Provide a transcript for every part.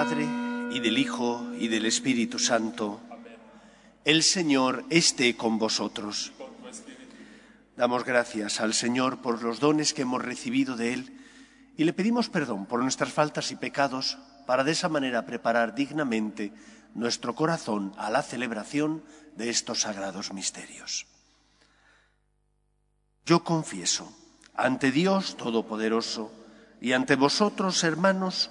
Y del Hijo, y del Espíritu Santo, el Señor esté con vosotros. Damos gracias al Señor por los dones que hemos recibido de Él y le pedimos perdón por nuestras faltas y pecados para de esa manera preparar dignamente nuestro corazón a la celebración de estos sagrados misterios. Yo confieso ante Dios Todopoderoso y ante vosotros, hermanos,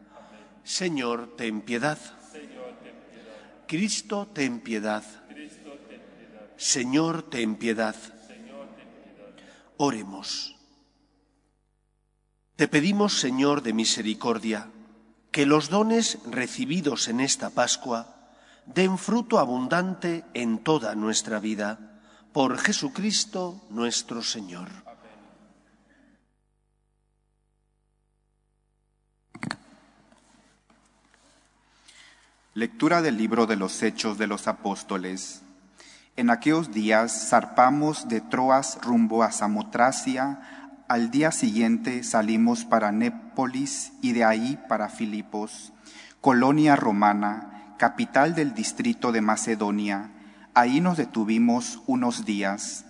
Señor, ten piedad. Cristo, ten piedad. Señor, ten piedad. Oremos. Te pedimos, Señor de misericordia, que los dones recibidos en esta Pascua den fruto abundante en toda nuestra vida. Por Jesucristo nuestro Señor. Lectura del libro de los Hechos de los Apóstoles. En aquellos días zarpamos de Troas rumbo a Samotracia. Al día siguiente salimos para Népolis y de ahí para Filipos, colonia romana, capital del distrito de Macedonia. Ahí nos detuvimos unos días.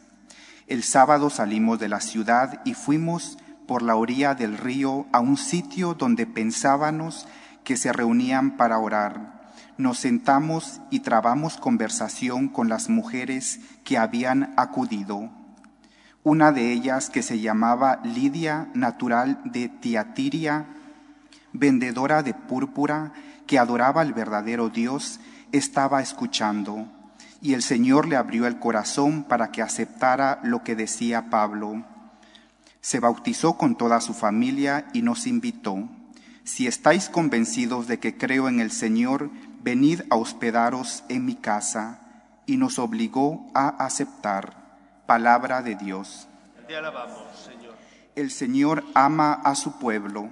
El sábado salimos de la ciudad y fuimos por la orilla del río a un sitio donde pensábamos que se reunían para orar nos sentamos y trabamos conversación con las mujeres que habían acudido. Una de ellas, que se llamaba Lidia, natural de Tiatiria, vendedora de púrpura, que adoraba al verdadero Dios, estaba escuchando, y el Señor le abrió el corazón para que aceptara lo que decía Pablo. Se bautizó con toda su familia y nos invitó. Si estáis convencidos de que creo en el Señor, venid a hospedaros en mi casa, y nos obligó a aceptar. Palabra de Dios. Te alabamos, Señor. El Señor ama a su pueblo.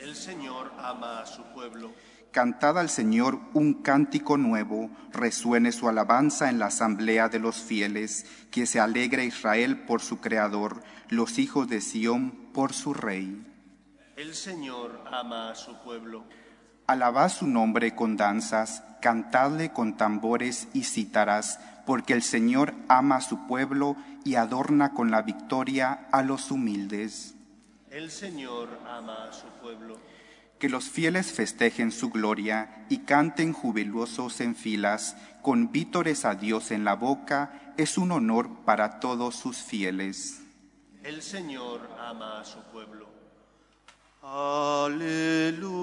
El Señor ama a su pueblo. Cantad al Señor un cántico nuevo, resuene su alabanza en la asamblea de los fieles, que se alegre Israel por su Creador, los hijos de Sión por su Rey. El Señor ama a su pueblo. Alabad su nombre con danzas, cantadle con tambores y cítaras, porque el Señor ama a su pueblo y adorna con la victoria a los humildes. El Señor ama a su pueblo. Que los fieles festejen su gloria y canten jubilosos en filas, con vítores a Dios en la boca, es un honor para todos sus fieles. El Señor ama a su pueblo. Aleluya.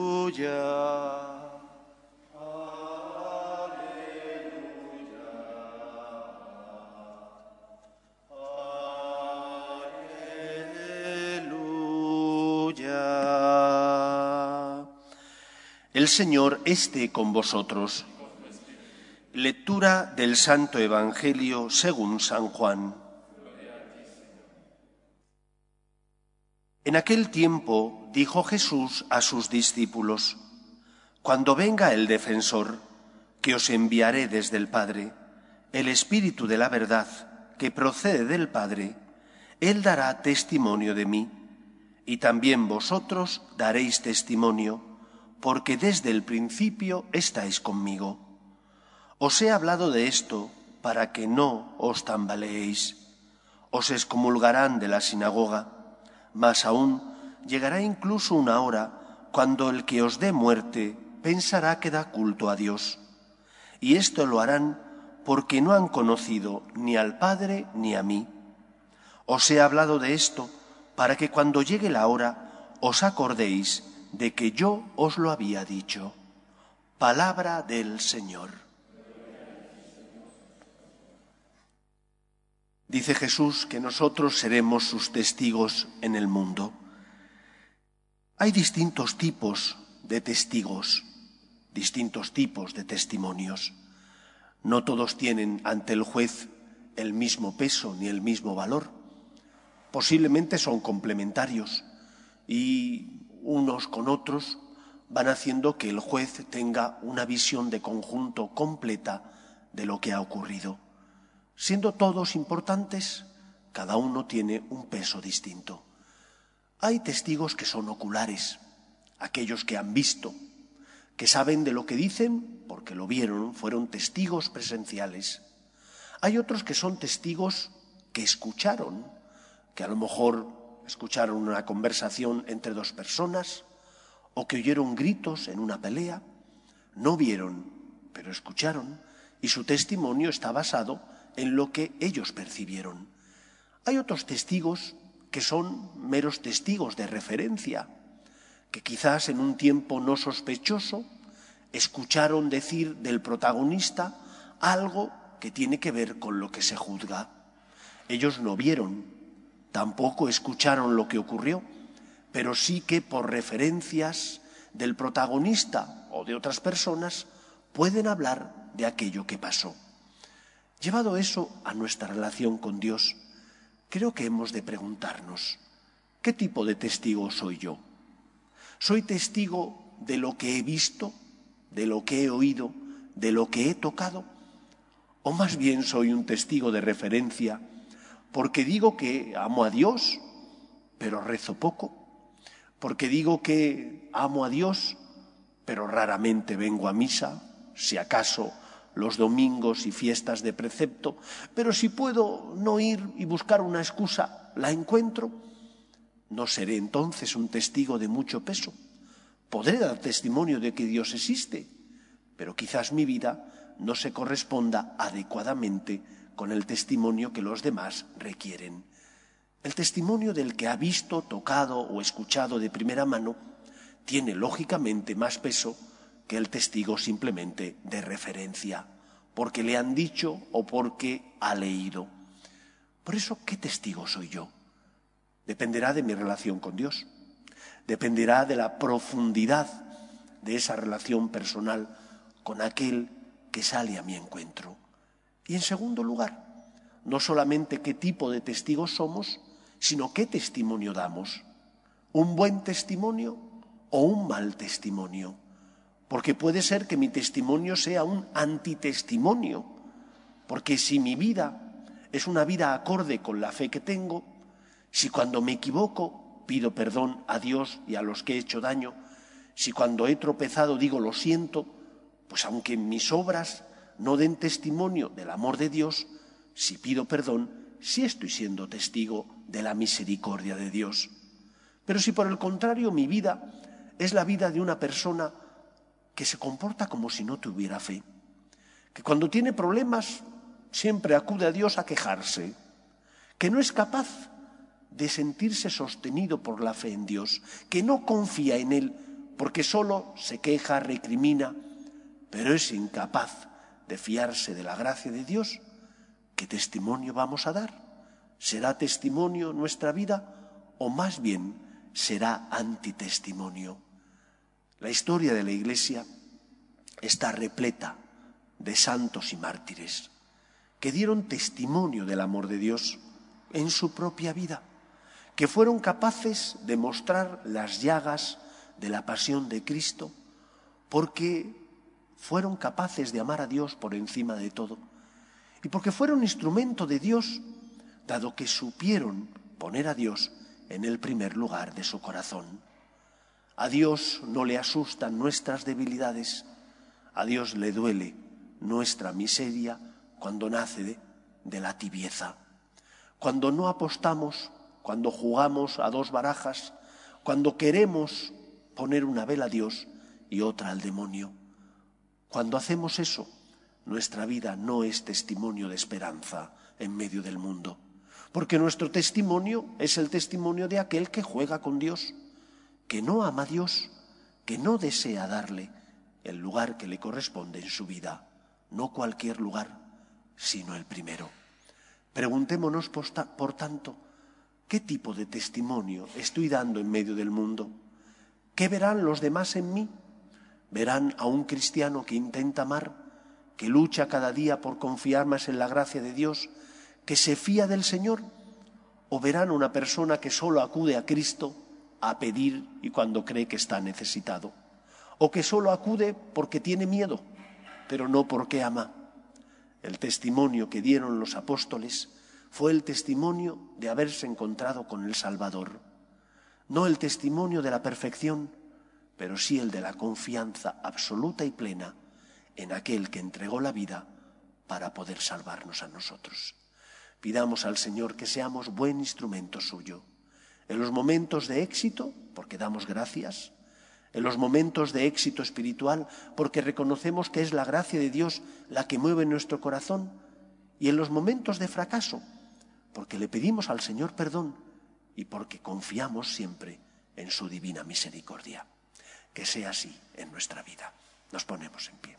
El Señor esté con vosotros. Lectura del Santo Evangelio según San Juan. En aquel tiempo dijo Jesús a sus discípulos, Cuando venga el defensor, que os enviaré desde el Padre, el Espíritu de la verdad, que procede del Padre, Él dará testimonio de mí, y también vosotros daréis testimonio, porque desde el principio estáis conmigo. Os he hablado de esto para que no os tambaleéis. Os excomulgarán de la sinagoga, mas aún llegará incluso una hora cuando el que os dé muerte pensará que da culto a Dios. Y esto lo harán porque no han conocido ni al Padre ni a mí. Os he hablado de esto para que cuando llegue la hora os acordéis de que yo os lo había dicho. Palabra del Señor. Dice Jesús que nosotros seremos sus testigos en el mundo. Hay distintos tipos de testigos, distintos tipos de testimonios. No todos tienen ante el juez el mismo peso ni el mismo valor. Posiblemente son complementarios y unos con otros van haciendo que el juez tenga una visión de conjunto completa de lo que ha ocurrido. Siendo todos importantes, cada uno tiene un peso distinto. Hay testigos que son oculares, aquellos que han visto, que saben de lo que dicen porque lo vieron, fueron testigos presenciales. Hay otros que son testigos que escucharon, que a lo mejor escucharon una conversación entre dos personas o que oyeron gritos en una pelea. No vieron, pero escucharon y su testimonio está basado en lo que ellos percibieron. Hay otros testigos que son meros testigos de referencia, que quizás en un tiempo no sospechoso escucharon decir del protagonista algo que tiene que ver con lo que se juzga. Ellos no vieron, Tampoco escucharon lo que ocurrió, pero sí que por referencias del protagonista o de otras personas pueden hablar de aquello que pasó. Llevado eso a nuestra relación con Dios, creo que hemos de preguntarnos, ¿qué tipo de testigo soy yo? ¿Soy testigo de lo que he visto, de lo que he oído, de lo que he tocado? ¿O más bien soy un testigo de referencia porque digo que amo a Dios, pero rezo poco, porque digo que amo a Dios, pero raramente vengo a misa, si acaso los domingos y fiestas de precepto, pero si puedo no ir y buscar una excusa, la encuentro, no seré entonces un testigo de mucho peso. Podré dar testimonio de que Dios existe, pero quizás mi vida no se corresponda adecuadamente con el testimonio que los demás requieren. El testimonio del que ha visto, tocado o escuchado de primera mano tiene lógicamente más peso que el testigo simplemente de referencia, porque le han dicho o porque ha leído. Por eso, ¿qué testigo soy yo? Dependerá de mi relación con Dios, dependerá de la profundidad de esa relación personal con aquel que sale a mi encuentro. Y en segundo lugar, no solamente qué tipo de testigos somos, sino qué testimonio damos. ¿Un buen testimonio o un mal testimonio? Porque puede ser que mi testimonio sea un antitestimonio, porque si mi vida es una vida acorde con la fe que tengo, si cuando me equivoco pido perdón a Dios y a los que he hecho daño, si cuando he tropezado digo lo siento, pues aunque mis obras no den testimonio del amor de Dios, si pido perdón, si estoy siendo testigo de la misericordia de Dios. Pero si por el contrario mi vida es la vida de una persona que se comporta como si no tuviera fe, que cuando tiene problemas siempre acude a Dios a quejarse, que no es capaz de sentirse sostenido por la fe en Dios, que no confía en Él porque solo se queja, recrimina, pero es incapaz de fiarse de la gracia de Dios, ¿qué testimonio vamos a dar? ¿Será testimonio nuestra vida o más bien será antitestimonio? La historia de la Iglesia está repleta de santos y mártires que dieron testimonio del amor de Dios en su propia vida, que fueron capaces de mostrar las llagas de la pasión de Cristo, porque fueron capaces de amar a Dios por encima de todo. Y porque fueron instrumento de Dios, dado que supieron poner a Dios en el primer lugar de su corazón. A Dios no le asustan nuestras debilidades, a Dios le duele nuestra miseria cuando nace de, la tibieza. Cuando no apostamos, cuando jugamos a dos barajas, cuando queremos poner una vela a Dios y otra al demonio. Cuando hacemos eso, nuestra vida no es testimonio de esperanza en medio del mundo, porque nuestro testimonio es el testimonio de aquel que juega con Dios, que no ama a Dios, que no desea darle el lugar que le corresponde en su vida, no cualquier lugar, sino el primero. Preguntémonos, por tanto, ¿qué tipo de testimonio estoy dando en medio del mundo? ¿Qué verán los demás en mí? ¿Verán a un cristiano que intenta amar, que lucha cada día por confiar más en la gracia de Dios, que se fía del Señor? ¿O verán a una persona que solo acude a Cristo a pedir y cuando cree que está necesitado? ¿O que solo acude porque tiene miedo, pero no porque ama? El testimonio que dieron los apóstoles fue el testimonio de haberse encontrado con el Salvador no el testimonio de la perfección, pero sí el de la confianza absoluta y plena en aquel que entregó la vida para poder salvarnos a nosotros. Pidamos al Señor que seamos buen instrumento suyo. En los momentos de éxito, porque damos gracias, en los momentos de éxito espiritual, porque reconocemos que es la gracia de Dios la que mueve nuestro corazón, y en los momentos de fracaso, porque le pedimos al Señor perdón y porque confiamos siempre en su divina misericordia. Que sea así en nuestra vida. Nos ponemos en pie.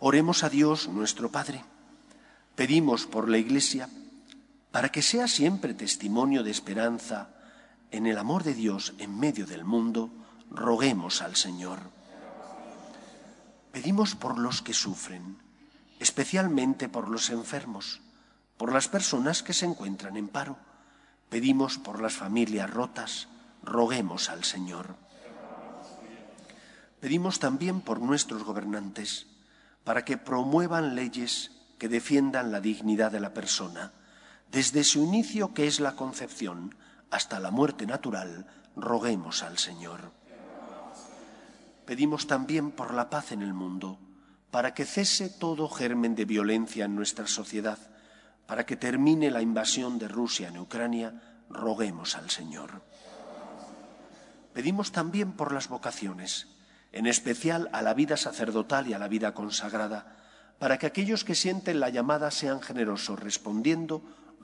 Oremos a Dios nuestro Padre. Pedimos por la Iglesia para que sea siempre testimonio de esperanza en el amor de Dios en medio del mundo, roguemos al Señor. Pedimos por los que sufren, especialmente por los enfermos por las personas que se encuentran en paro. Pedimos por las familias rotas, roguemos al Señor. Pedimos también por nuestros gobernantes, para que promuevan leyes que defiendan la dignidad de la persona, desde su inicio, que es la concepción, hasta la muerte natural, roguemos al Señor. Pedimos también por la paz en el mundo, para que cese todo germen de violencia en nuestra sociedad, para que termine la invasión de Rusia en Ucrania, roguemos al Señor. Pedimos también por las vocaciones, en especial a la vida sacerdotal y a la vida consagrada, para que aquellos que sienten la llamada sean generosos respondiendo,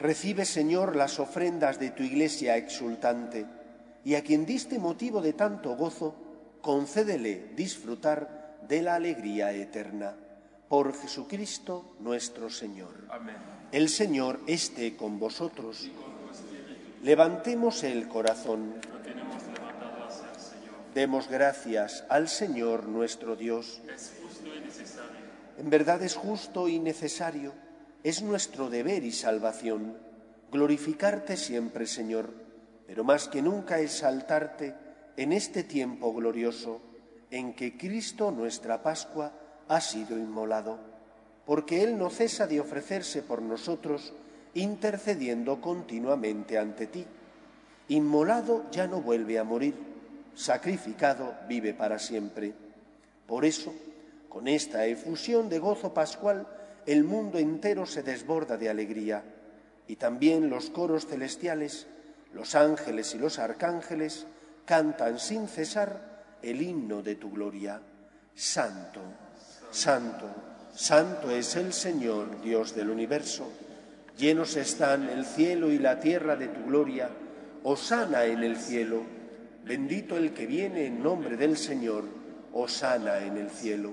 Recibe, Señor, las ofrendas de tu iglesia exultante, y a quien diste motivo de tanto gozo, concédele disfrutar de la alegría eterna. Por Jesucristo nuestro Señor. Amén. El Señor esté con vosotros. Levantemos el corazón. Demos gracias al Señor nuestro Dios. Es justo y necesario. En verdad es justo y necesario, es nuestro deber y salvación glorificarte siempre, Señor, pero más que nunca exaltarte en este tiempo glorioso en que Cristo, nuestra Pascua, ha sido inmolado, porque Él no cesa de ofrecerse por nosotros, intercediendo continuamente ante ti. Inmolado ya no vuelve a morir, sacrificado vive para siempre. Por eso, con esta efusión de gozo pascual, el mundo entero se desborda de alegría, y también los coros celestiales, los ángeles y los arcángeles, cantan sin cesar el himno de tu gloria. Santo, santo, santo es el Señor, Dios del universo. Llenos están el cielo y la tierra de tu gloria. Osana en el cielo. Bendito el que viene en nombre del Señor. Osana en el cielo.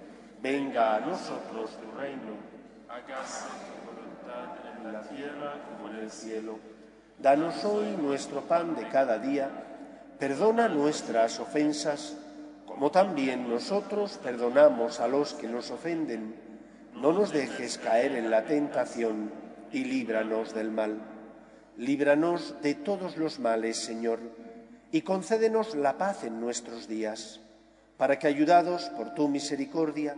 venga a nosotros tu reino, hágase tu voluntad en la tierra como en el cielo. Danos hoy nuestro pan de cada día, perdona nuestras ofensas, como también nosotros perdonamos a los que nos ofenden. No nos dejes caer en la tentación y líbranos del mal. Líbranos de todos los males, Señor, y concédenos la paz en nuestros días para que, ayudados por tu misericordia,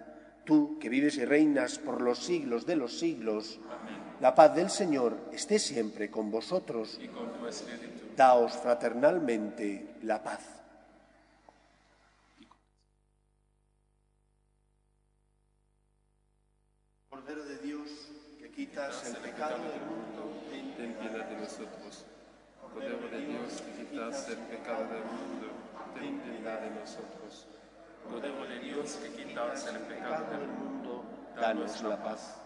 Tú, que vives y reinas por los siglos de los siglos, la paz del Señor esté siempre con vosotros. y con tu espíritu. Daos fraternalmente la paz. Cordero de Dios, que quitas el pecado del mundo, Ten piedad de nosotros. Cordero de Dios, que quitas el pecado del mundo, ten piedad de nosotros. Cordero de Dios, que quitas el pecado del mundo, danos la paz.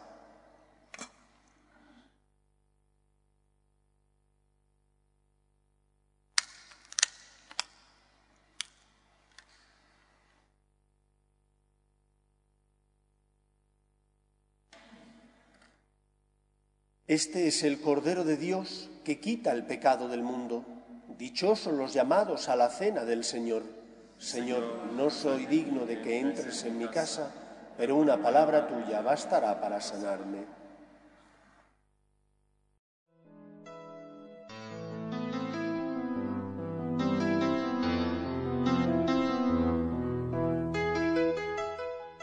Este es el Cordero de Dios que quita el pecado del mundo. Dichosos los llamados a la cena del Señor. Señor, no soy digno de que entres en mi casa, pero una palabra tuya bastará para sanarme.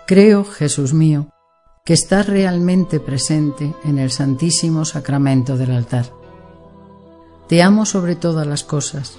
Creo, Jesús mío, que estás realmente presente en el Santísimo Sacramento del altar. Te amo sobre todas las cosas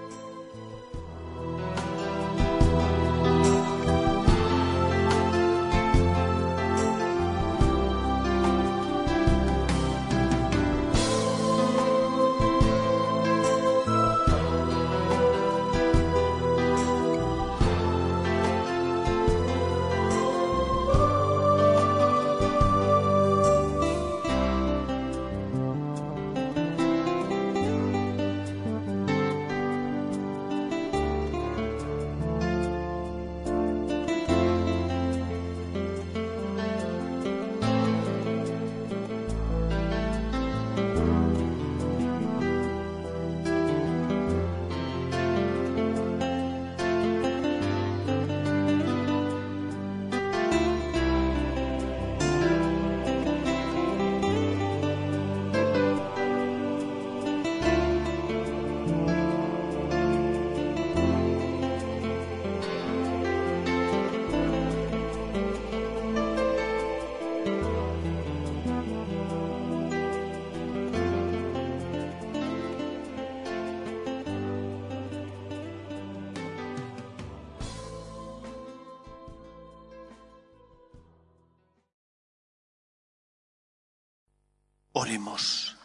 Oremos.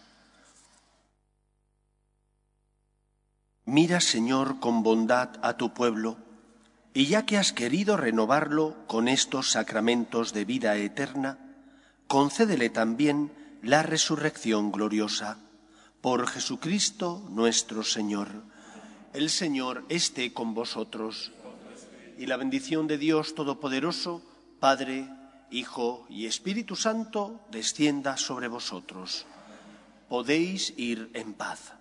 Mira, Señor, con bondad a tu pueblo, y ya que has querido renovarlo con estos sacramentos de vida eterna, concédele también la resurrección gloriosa. Por Jesucristo nuestro Señor. El Señor esté con vosotros, y la bendición de Dios Todopoderoso, Padre, Hijo y Espíritu Santo, descienda sobre vosotros. Podéis ir en paz.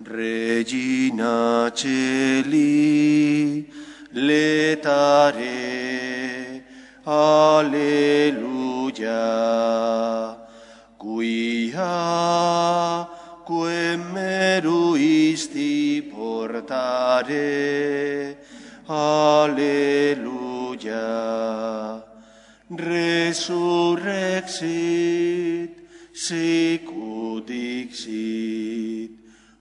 Regina Celi, letare, alleluia, quia quem meruisti portare, alleluia, resurrexit, sicut dixit,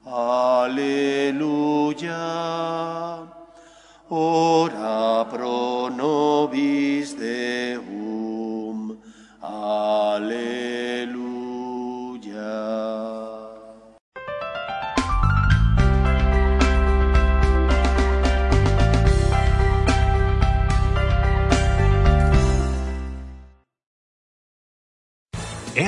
alleluia, ora pro nobis Deum,